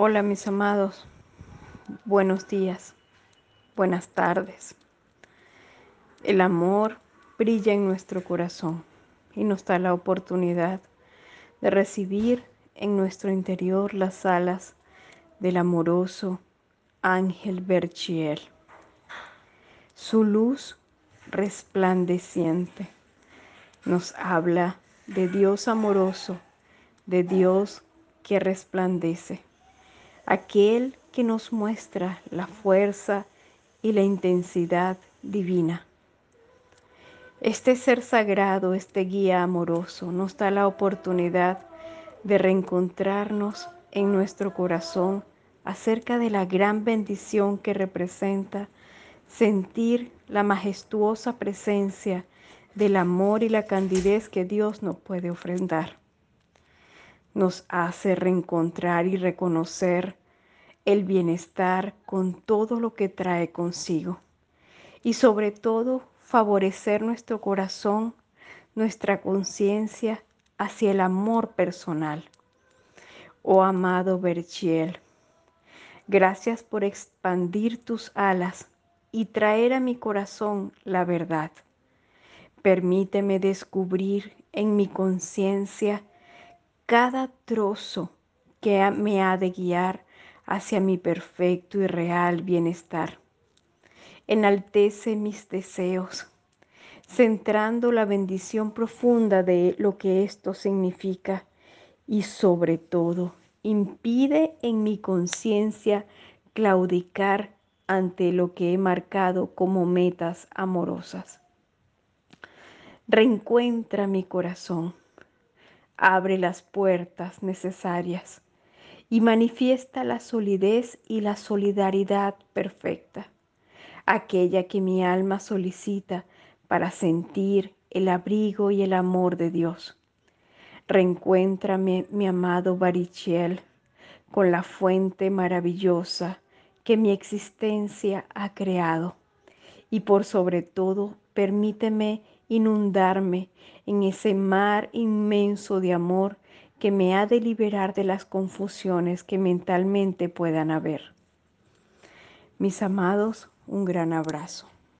Hola mis amados, buenos días, buenas tardes. El amor brilla en nuestro corazón y nos da la oportunidad de recibir en nuestro interior las alas del amoroso ángel Berchiel. Su luz resplandeciente nos habla de Dios amoroso, de Dios que resplandece aquel que nos muestra la fuerza y la intensidad divina. Este ser sagrado, este guía amoroso, nos da la oportunidad de reencontrarnos en nuestro corazón acerca de la gran bendición que representa sentir la majestuosa presencia del amor y la candidez que Dios nos puede ofrendar nos hace reencontrar y reconocer el bienestar con todo lo que trae consigo y sobre todo favorecer nuestro corazón, nuestra conciencia hacia el amor personal. Oh amado Berchiel, gracias por expandir tus alas y traer a mi corazón la verdad. Permíteme descubrir en mi conciencia cada trozo que me ha de guiar hacia mi perfecto y real bienestar. Enaltece mis deseos, centrando la bendición profunda de lo que esto significa y sobre todo impide en mi conciencia claudicar ante lo que he marcado como metas amorosas. Reencuentra mi corazón abre las puertas necesarias y manifiesta la solidez y la solidaridad perfecta, aquella que mi alma solicita para sentir el abrigo y el amor de Dios. Reencuéntrame, mi amado Barichiel, con la fuente maravillosa que mi existencia ha creado y por sobre todo permíteme inundarme en ese mar inmenso de amor que me ha de liberar de las confusiones que mentalmente puedan haber. Mis amados, un gran abrazo.